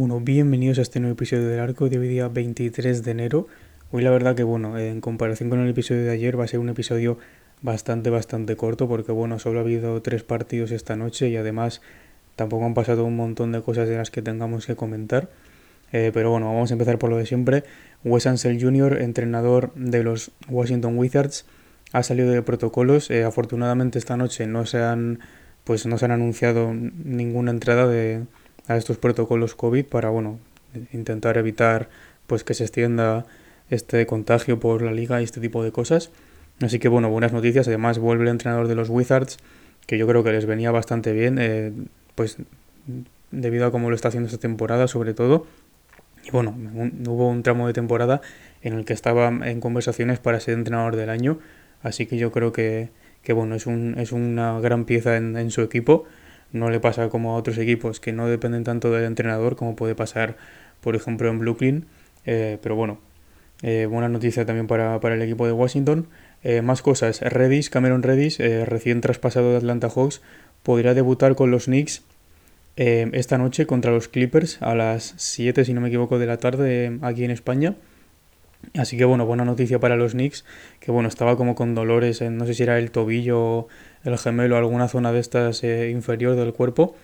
Bueno, bienvenidos a este nuevo episodio del arco de hoy día 23 de enero. Hoy la verdad que bueno, en comparación con el episodio de ayer va a ser un episodio bastante bastante corto porque bueno, solo ha habido tres partidos esta noche y además tampoco han pasado un montón de cosas de las que tengamos que comentar. Eh, pero bueno, vamos a empezar por lo de siempre. Wes Ansel Jr., entrenador de los Washington Wizards, ha salido de protocolos. Eh, afortunadamente esta noche no se han pues no se han anunciado ninguna entrada de a estos protocolos COVID para bueno intentar evitar pues que se extienda este contagio por la liga y este tipo de cosas. Así que bueno, buenas noticias. Además vuelve el entrenador de los Wizards, que yo creo que les venía bastante bien, eh, pues debido a cómo lo está haciendo esta temporada sobre todo. Y bueno, hubo un tramo de temporada en el que estaba en conversaciones para ser entrenador del año. Así que yo creo que, que bueno, es, un, es una gran pieza en, en su equipo no le pasa como a otros equipos que no dependen tanto del entrenador como puede pasar, por ejemplo, en Brooklyn. Eh, pero bueno, eh, buena noticia también para, el equipo de Washington. Eh, más cosas. Redis, Cameron Redis, recién traspasado de Atlanta Hawks, podría debutar con los Knicks esta noche contra los Clippers a las 7, si no me equivoco, de la tarde aquí en España. Así que bueno, buena noticia para los Knicks, que bueno, estaba como con dolores en, no sé si era el tobillo, el gemelo, alguna zona de estas eh, inferior del cuerpo.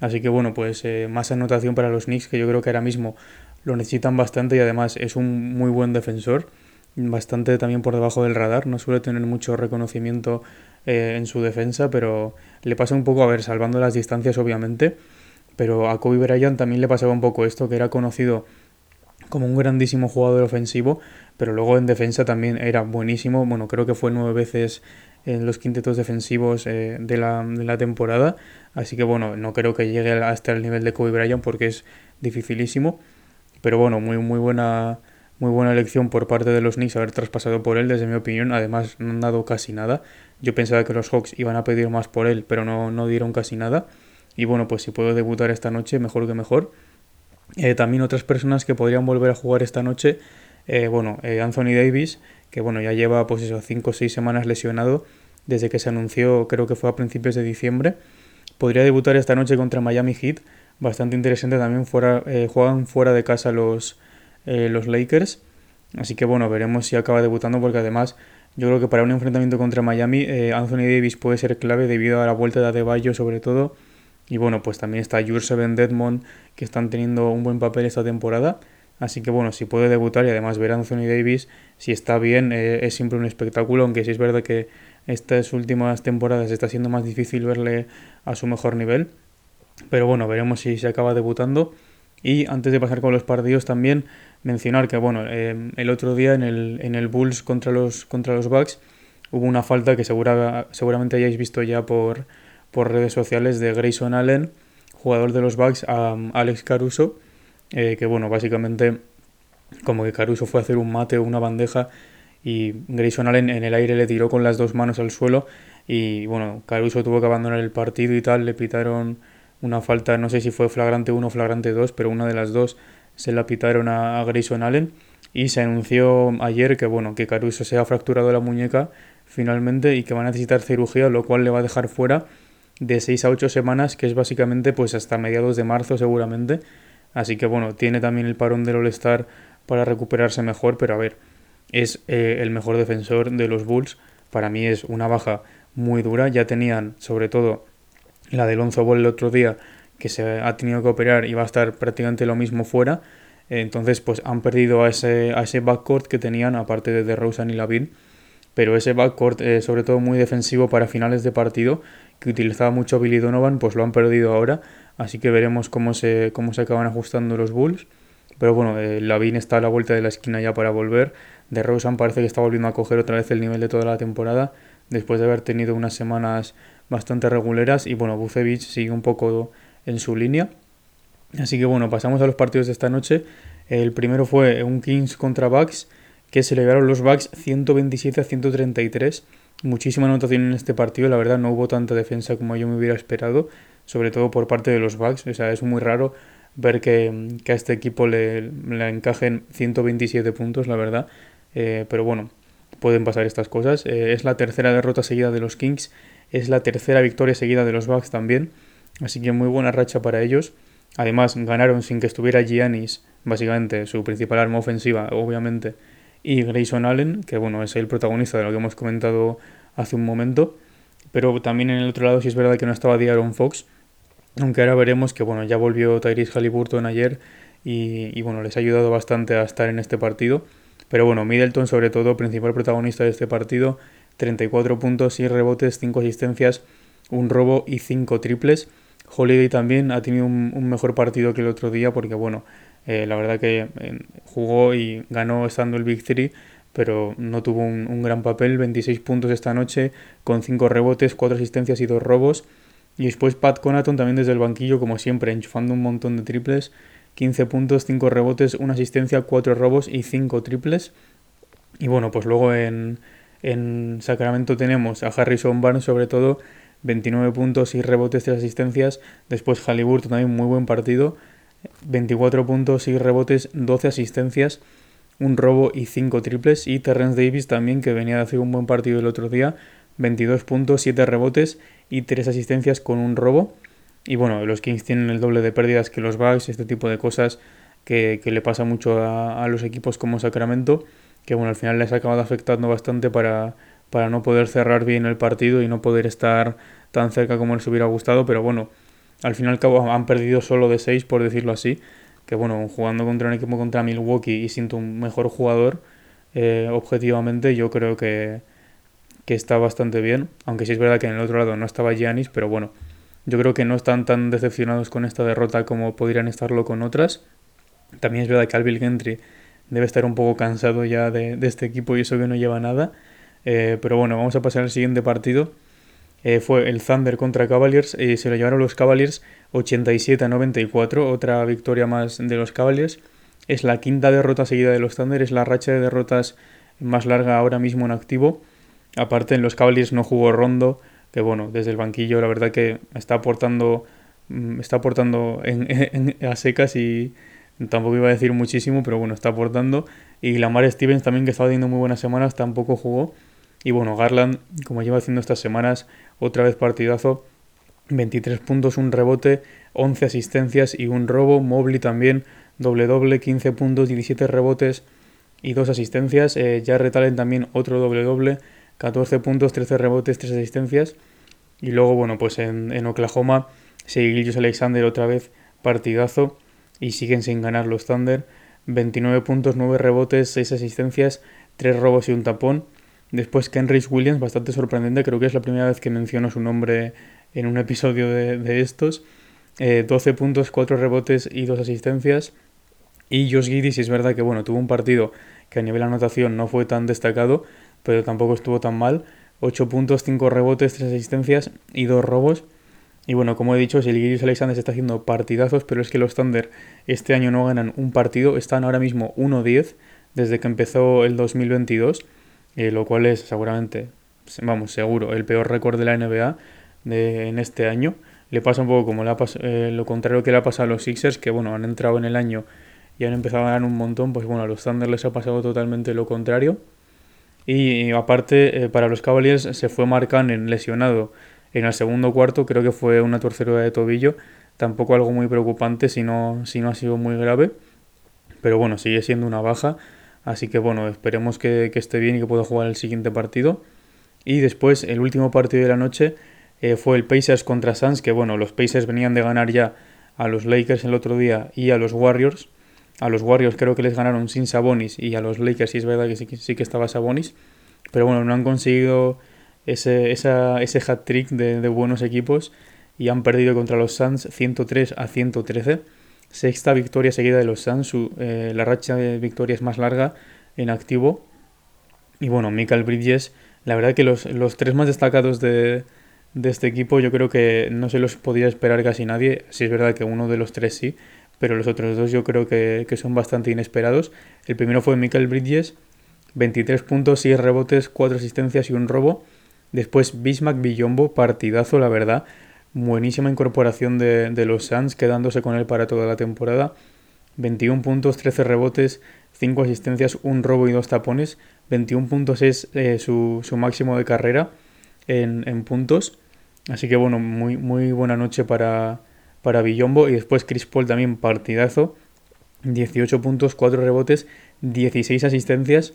Así que bueno, pues eh, más anotación para los Knicks, que yo creo que ahora mismo lo necesitan bastante y además es un muy buen defensor, bastante también por debajo del radar, no suele tener mucho reconocimiento eh, en su defensa, pero le pasa un poco, a ver, salvando las distancias obviamente, pero a Kobe Bryant también le pasaba un poco esto, que era conocido como un grandísimo jugador ofensivo, pero luego en defensa también era buenísimo. Bueno, creo que fue nueve veces en los quintetos defensivos eh, de, la, de, la, temporada. Así que bueno, no creo que llegue hasta el nivel de Kobe Bryant porque es dificilísimo. Pero bueno, muy, muy buena. Muy buena elección por parte de los Knicks haber traspasado por él, desde mi opinión. Además, no han dado casi nada. Yo pensaba que los Hawks iban a pedir más por él, pero no, no dieron casi nada. Y bueno, pues si puedo debutar esta noche, mejor que mejor. Eh, también otras personas que podrían volver a jugar esta noche, eh, bueno, eh, Anthony Davis, que bueno, ya lleva pues eso, 5 o 6 semanas lesionado desde que se anunció, creo que fue a principios de diciembre. Podría debutar esta noche contra Miami Heat, bastante interesante también, fuera, juegan fuera de casa los, los Lakers. Así que bueno, veremos si acaba debutando porque además yo creo que para un enfrentamiento contra Miami Anthony Davis puede ser clave debido a la vuelta de Adebayo sobre todo y bueno, pues también está Jurseven Deadmond, que están teniendo un buen papel esta temporada. Así que bueno, si puede debutar y además ver a Anthony Davis, si está bien, eh, es siempre un espectáculo, aunque sí es verdad que estas últimas temporadas está siendo más difícil verle a su mejor nivel. Pero bueno, veremos si se acaba debutando. Y antes de pasar con los partidos también mencionar que bueno, eh, el otro día en el, en el Bulls contra los, contra los Bucks hubo una falta que segura, seguramente hayáis visto ya por, por redes sociales de Grayson Allen, jugador de los Bucks, a Alex Caruso, eh, que bueno, básicamente como que Caruso fue a hacer un mate o una bandeja y Grayson Allen en el aire le tiró con las dos manos al suelo y bueno, Caruso tuvo que abandonar el partido y tal, le pitaron una falta, no sé si fue flagrante 1 o flagrante 2, pero una de las dos se la pitaron a, a Grayson Allen y se anunció ayer que bueno, que Caruso se ha fracturado la muñeca finalmente y que va a necesitar cirugía, lo cual le va a dejar fuera de 6 a 8 semanas, que es básicamente pues hasta mediados de marzo seguramente. Así que bueno, tiene también el parón del All-Star para recuperarse mejor, pero a ver, es eh, el mejor defensor de los Bulls. Para mí es una baja muy dura. Ya tenían, sobre todo, la de Lonzo Ball el otro día, que se ha tenido que operar y va a estar prácticamente lo mismo fuera. Entonces, pues han perdido a ese, a ese backcourt que tenían, aparte de DeRozan y Lavin. Pero ese backcourt, eh, sobre todo muy defensivo para finales de partido, que utilizaba mucho Billy Donovan, pues lo han perdido ahora. Así que veremos cómo se, cómo se acaban ajustando los Bulls. Pero bueno, eh, Lavin está a la vuelta de la esquina ya para volver. De Rosen parece que está volviendo a coger otra vez el nivel de toda la temporada, después de haber tenido unas semanas bastante reguleras. Y bueno, Bucevic sigue un poco en su línea. Así que bueno, pasamos a los partidos de esta noche. El primero fue un Kings contra Bucks, que se le dieron los Bucks 127 a 133 muchísima anotación en este partido. La verdad, no hubo tanta defensa como yo me hubiera esperado, sobre todo por parte de los Bucks. O sea, es muy raro ver que, a este equipo le, le, encajen 127 puntos, la verdad. Eh, pero bueno, pueden pasar estas cosas. Eh, es la tercera derrota seguida de los Kings, es la tercera victoria seguida de los Bucks también. Así que muy buena racha para ellos. Además, ganaron sin que estuviera Giannis, básicamente su principal arma ofensiva, obviamente, y Grayson Allen, que bueno, es el protagonista de lo que hemos comentado hace un momento. Pero también en el otro lado sí es verdad que no estaba Diaron Fox, aunque ahora veremos que bueno, ya volvió Tyrese Halliburton ayer y, bueno, les ha ayudado bastante a estar en este partido. Pero bueno, Middleton sobre todo, principal protagonista de este partido, 34 puntos, 6 rebotes, 5 asistencias, un robo y 5 triples. Holiday también ha tenido un, mejor partido que el otro día porque bueno, eh, la verdad que eh, jugó y ganó estando el Big Three, pero no tuvo un, un, gran papel, 26 puntos esta noche con 5 rebotes, 4 asistencias y 2 robos. Y después Pat Conaton también desde el banquillo, como siempre, enchufando un montón de triples. 15 puntos, 5 rebotes, una asistencia, 4 robos y 5 triples. Y bueno, pues luego en, en Sacramento tenemos a Harrison Barnes sobre todo, 29 puntos y rebotes, 3 asistencias. Después Halliburton también muy buen partido, 24 puntos y rebotes, 12 asistencias, un robo y 5 triples. Y Terrence Davis también que venía de hacer un buen partido el otro día, 22 puntos, 7 rebotes y 3 asistencias con un robo. Y bueno, los Kings tienen el doble de pérdidas que los Bucks, este tipo de cosas que, le pasa mucho a, los equipos como Sacramento, que bueno, al final les ha acabado afectando bastante para, para no poder cerrar bien el partido y no poder estar tan cerca como les hubiera gustado, pero bueno, al final cabo han perdido solo de 6, por decirlo así, que bueno, jugando contra un equipo contra Milwaukee y siento un mejor jugador, eh, objetivamente yo creo que, que está bastante bien, aunque sí es verdad que en el otro lado no estaba Giannis, pero bueno, yo creo que no están tan decepcionados con esta derrota como podrían estarlo con otras. También es verdad que Alvin Gentry debe estar un poco cansado ya de, este equipo y eso que no lleva nada. Eh, pero bueno, vamos a pasar al siguiente partido. Eh, fue el Thunder contra Cavaliers y se lo llevaron los Cavaliers 87 a 94, otra victoria más de los Cavaliers. Es la quinta derrota seguida de los Thunder, es la racha de derrotas más larga ahora mismo en activo. Aparte en los Cavaliers no jugó Rondo, que bueno, desde el banquillo la verdad que está aportando, mm, está aportando en, a secas y tampoco iba a decir muchísimo, pero bueno, está aportando. Y Lamar Stevens también, que estaba teniendo muy buenas semanas, tampoco jugó. Y bueno, Garland, como lleva haciendo estas semanas, otra vez partidazo. 23 puntos, un rebote, 11 asistencias y un robo. Mobley también, doble doble, 15 puntos, 17 rebotes y 2 asistencias. Eh, Jarrett Allen también otro doble doble, 14 puntos, 13 rebotes, 3 asistencias. Y luego, bueno, pues en, en Oklahoma, Seguillos Alexander otra vez partidazo y siguen sin ganar los Thunder. 29 puntos, 9 rebotes, 6 asistencias, 3 robos y un tapón. Después Kenrich Williams, bastante sorprendente, creo que es la primera vez que menciono su nombre en un episodio de, estos. 12 eh, puntos, 4 rebotes y 2 asistencias. Y Josh Giddy, si es verdad que bueno, tuvo un partido que a nivel de anotación no fue tan destacado, pero tampoco estuvo tan mal. 8 puntos, 5 rebotes, 3 asistencias y 2 robos. Y bueno, como he dicho, Gilles Alexander se está haciendo partidazos, pero es que los Thunder este año no ganan un partido, están ahora mismo 1-10 desde que empezó el 2022, eh, lo cual es seguramente, vamos, seguro, el peor récord de la NBA de, en este año. Le pasa un poco como le eh, lo contrario que le ha pasado a los Sixers, que bueno, han entrado en el año y han empezado a ganar un montón, pues bueno, a los Thunder les ha pasado totalmente lo contrario. Y aparte, eh, para los Cavaliers se fue en lesionado en el segundo cuarto, creo que fue una torcedura de tobillo, tampoco algo muy preocupante si no, si no ha sido muy grave, pero bueno, sigue siendo una baja, así que bueno, esperemos que, esté bien y que pueda jugar el siguiente partido. Y después, el último partido de la noche eh, fue el Pacers contra Suns, que bueno, los Pacers venían de ganar ya a los Lakers el otro día y a los Warriors, a los Warriors creo que les ganaron sin Sabonis y a los Lakers sí es verdad que sí, que estaba Sabonis. Pero bueno, no han conseguido ese, esa, ese hat-trick de, buenos equipos y han perdido contra los Suns 103 a 113. Sexta victoria seguida de los Suns, eh, la racha de victorias más larga en activo. Y bueno, Michael Bridges, la verdad que los, los tres más destacados de, de este equipo yo creo que no se los podía esperar casi nadie. Si es verdad que uno de los tres sí, pero los otros dos yo creo que, son bastante inesperados. El primero fue Michael Bridges, 23 puntos, 6 rebotes, 4 asistencias y un robo. Después Bismack Villombo, partidazo, la verdad. Buenísima incorporación de, de los Suns, quedándose con él para toda la temporada. 21 puntos, 13 rebotes, 5 asistencias, un robo y dos tapones. 21 puntos es eh, su, su, máximo de carrera en, en, puntos. Así que bueno, muy, muy buena noche para, para Villombo. Y después Chris Paul también partidazo. 18 puntos, 4 rebotes, 16 asistencias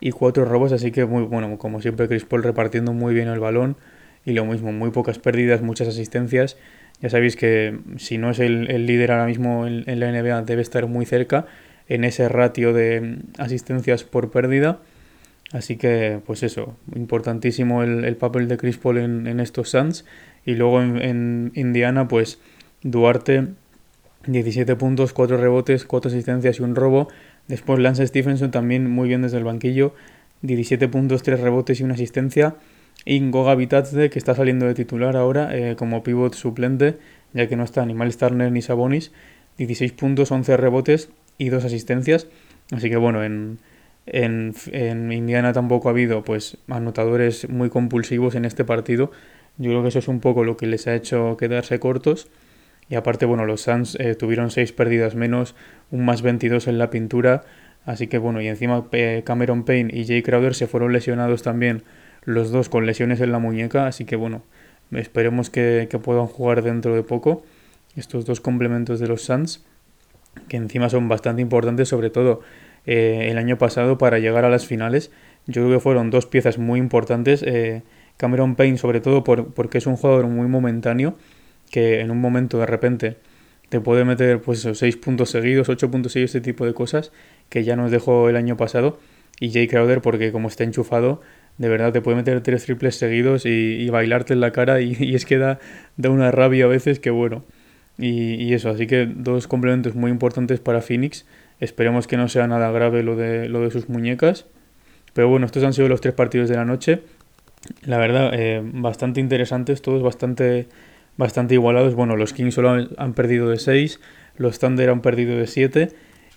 y 4 robos. Así que muy bueno, como siempre Chris Paul repartiendo muy bien el balón. Y lo mismo, muy pocas pérdidas, muchas asistencias. Ya sabéis que si no es el, el líder ahora mismo en, la NBA, debe estar muy cerca en ese ratio de asistencias por pérdida. Así que, pues eso, importantísimo el, el papel de Chris Paul en, en estos Suns. Y luego en, en, Indiana, pues Duarte, 17 puntos, 4 rebotes, 4 asistencias y un robo. Después Lance Stephenson también muy bien desde el banquillo, 17 puntos, 3 rebotes y una asistencia. Ingoga Bitadze, que está saliendo de titular ahora eh, como pivot suplente, ya que no está ni Miles Turner ni Sabonis. 16 puntos, 11 rebotes y 2 asistencias. Así que bueno, en, en, en, Indiana tampoco ha habido pues anotadores muy compulsivos en este partido. Yo creo que eso es un poco lo que les ha hecho quedarse cortos. Y aparte, bueno, los Suns eh, tuvieron 6 pérdidas menos, un más 22 en la pintura. Así que bueno, y encima eh, Cameron Payne y Jay Crowder se fueron lesionados también los dos con lesiones en la muñeca, así que bueno, esperemos que, que puedan jugar dentro de poco estos dos complementos de los Suns, que encima son bastante importantes, sobre todo eh, el año pasado para llegar a las finales. Yo creo que fueron dos piezas muy importantes. Cameron Payne, sobre todo por, porque es un jugador muy momentáneo, que en un momento de repente te puede meter pues esos 6 puntos seguidos, 8 puntos seguidos, este tipo de cosas, que ya nos dejó el año pasado. Y Jay Crowder, porque como está enchufado, de verdad te puede meter tres triples seguidos y, y bailarte en la cara y, y, es que da, da una rabia a veces que bueno. Y, y, eso, así que dos complementos muy importantes para Phoenix. Esperemos que no sea nada grave lo de, lo de sus muñecas. Pero bueno, estos han sido los tres partidos de la noche. La verdad, eh, bastante interesantes, todos bastante, bastante igualados. Bueno, los Kings solo han, perdido de 6, los Thunder han perdido de 7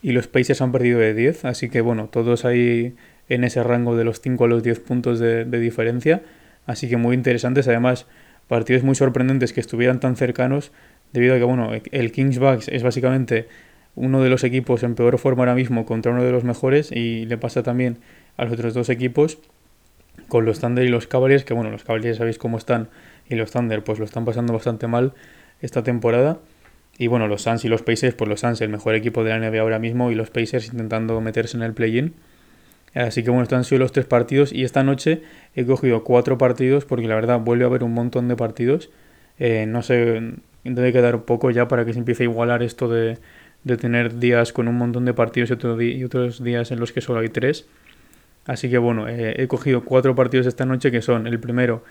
y los Pacers han perdido de 10. Así que bueno, todos ahí en ese rango de los 5 a los 10 puntos de, de, diferencia. Así que muy interesantes. Además, partidos muy sorprendentes que estuvieran tan cercanos, debido a que, bueno, el Kings Bucks es básicamente uno de los equipos en peor forma ahora mismo contra uno de los mejores y le pasa también a los otros dos equipos con los Thunder y los Cavaliers, que bueno, los Cavaliers sabéis cómo están y los Thunder pues lo están pasando bastante mal esta temporada. Y bueno, los Suns y los Pacers, pues los Suns el mejor equipo de la NBA ahora mismo y los Pacers intentando meterse en el play-in. Así que bueno, estos han sido los tres partidos y esta noche he cogido cuatro partidos porque la verdad vuelve a haber un montón de partidos. Eh, no sé, debe quedar poco ya para que se empiece a igualar esto de, de tener días con un montón de partidos y, otros días en los que solo hay tres. Así que bueno, eh, he cogido cuatro partidos esta noche que son el primero,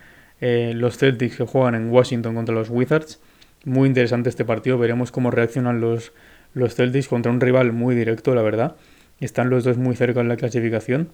eh, los Celtics que juegan en Washington contra los Wizards. Muy interesante este partido, veremos cómo reaccionan los, los Celtics contra un rival muy directo, la verdad. Están los dos muy cerca en la clasificación.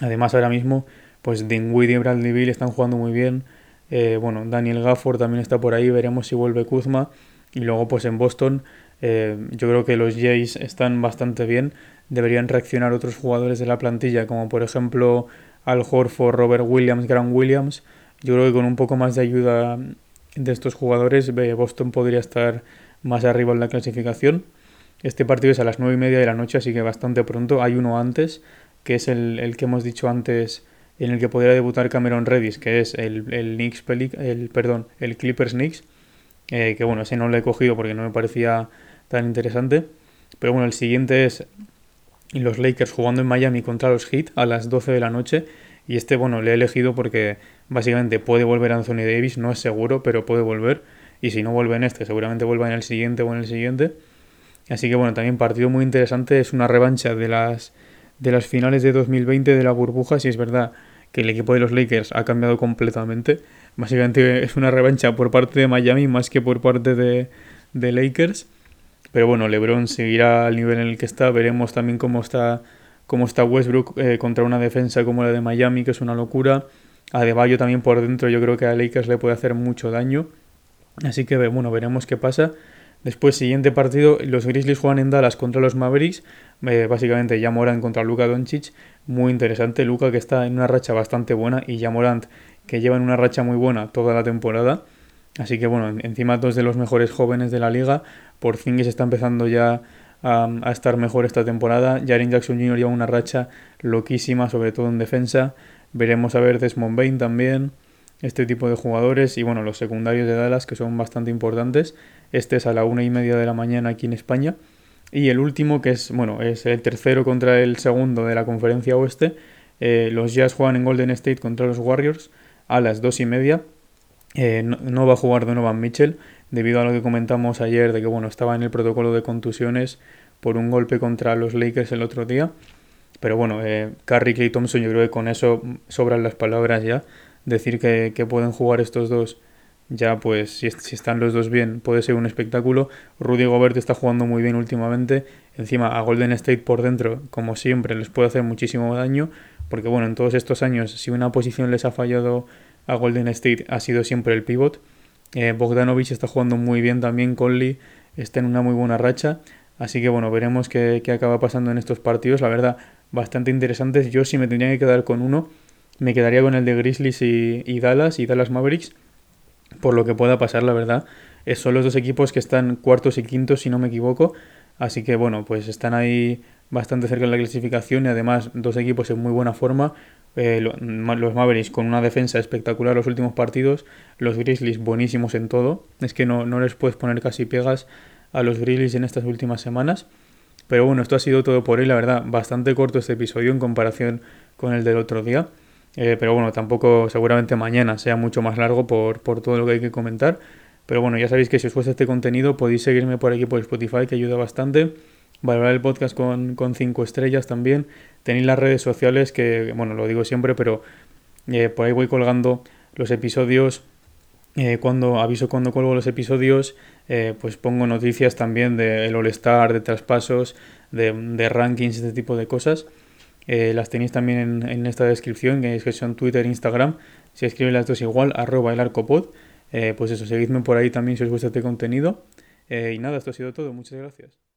Además, ahora mismo, pues Dinwiddie y Bradley Bill están jugando muy bien. Eh, bueno, Daniel Gafford también está por ahí. Veremos si vuelve Kuzma. Y luego, pues en Boston, eh, yo creo que los Jays están bastante bien. Deberían reaccionar otros jugadores de la plantilla, como por ejemplo Al Horford, Robert Williams, Grant Williams. Yo creo que con un poco más de ayuda de estos jugadores, Boston podría estar más arriba en la clasificación. Este partido es a las 9 y media de la noche, así que bastante pronto. Hay uno antes, que es el, el que hemos dicho antes, en el que podría debutar Cameron Redis, que es el, el Knicks, el, perdón, el Clippers Knicks. Eh, que bueno, ese no lo he cogido porque no me parecía tan interesante. Pero bueno, el siguiente es los Lakers jugando en Miami contra los Heat a las 12 de la noche. Y este, bueno, le he elegido porque básicamente puede volver Anthony Davis, no es seguro, pero puede volver. Y si no vuelve en este, seguramente vuelva en el siguiente o en el siguiente. Así que bueno, también partido muy interesante, es una revancha de las, de las finales de 2020 de la burbuja, si es verdad que el equipo de los Lakers ha cambiado completamente. Básicamente es una revancha por parte de Miami más que por parte de, de Lakers. Pero bueno, LeBron seguirá al nivel en el que está. Veremos también cómo está, cómo está Westbrook eh, contra una defensa como la de Miami, que es una locura. A Deballo también por dentro, yo creo que a Lakers le puede hacer mucho daño. Así que bueno, veremos qué pasa. Después, siguiente partido, los Grizzlies juegan en Dallas contra los Mavericks. Eh, básicamente, ya Morant contra Luka Doncic. Muy interesante. Luka que está en una racha bastante buena y ya Morant que llevan una racha muy buena toda la temporada. Así que bueno, encima dos de los mejores jóvenes de la liga, por fin se está empezando ya a, estar mejor esta temporada. Jaren Jackson Jr. lleva una racha loquísima, sobre todo en defensa. Veremos a ver Desmond Bain también, este tipo de jugadores y bueno, los secundarios de Dallas que son bastante importantes. Este es a la una y media de la mañana aquí en España. Y el último, que es, bueno, es el tercero contra el segundo de la conferencia oeste. Eh, los Jazz juegan en Golden State contra los Warriors a las dos y media. Eh, no, va a jugar Donovan Mitchell debido a lo que comentamos ayer de que bueno estaba en el protocolo de contusiones por un golpe contra los Lakers el otro día. Pero bueno, eh, Curry y Thompson yo creo que con eso sobran las palabras ya. Decir que, que pueden jugar estos dos ya pues si, están los dos bien puede ser un espectáculo. Rudy Gobert está jugando muy bien últimamente. Encima a Golden State por dentro, como siempre, les puede hacer muchísimo daño. Porque bueno, en todos estos años, si una posición les ha fallado a Golden State, ha sido siempre el pivot. Eh, Bogdanovich está jugando muy bien también. Conley está en una muy buena racha. Así que bueno, veremos qué, qué acaba pasando en estos partidos. La verdad, bastante interesantes. Yo si me tendría que quedar con uno, me quedaría con el de Grizzlies y, Dallas y Dallas Mavericks por lo que pueda pasar, la verdad. son los dos equipos que están cuartos y quintos, si no me equivoco. Así que bueno, pues están ahí bastante cerca de la clasificación y además dos equipos en muy buena forma. Eh, los Mavericks con una defensa espectacular los últimos partidos, los Grizzlies buenísimos en todo. Es que no, no les puedes poner casi pegas a los Grizzlies en estas últimas semanas. Pero bueno, esto ha sido todo por hoy, la verdad, bastante corto este episodio en comparación con el del otro día. Eh, pero bueno, tampoco seguramente mañana sea mucho más largo por, por todo lo que hay que comentar. Pero bueno, ya sabéis que si os gusta este contenido podéis seguirme por aquí por Spotify, que ayuda bastante. Valorar el podcast con, con cinco estrellas también. Tenéis las redes sociales que, bueno, lo digo siempre, pero eh, por ahí voy colgando los episodios. Eh, cuando aviso cuando cuelgo los episodios, pues pongo noticias también del All-Star, de traspasos, de, de rankings, este tipo de cosas. Eh, las tenéis también en, esta descripción, que, es que son Twitter Instagram. Si escriben las dos igual, arroba el arcopod. Eh, pues eso, seguidme por ahí también si os gusta este contenido. Eh, y nada, esto ha sido todo. Muchas gracias.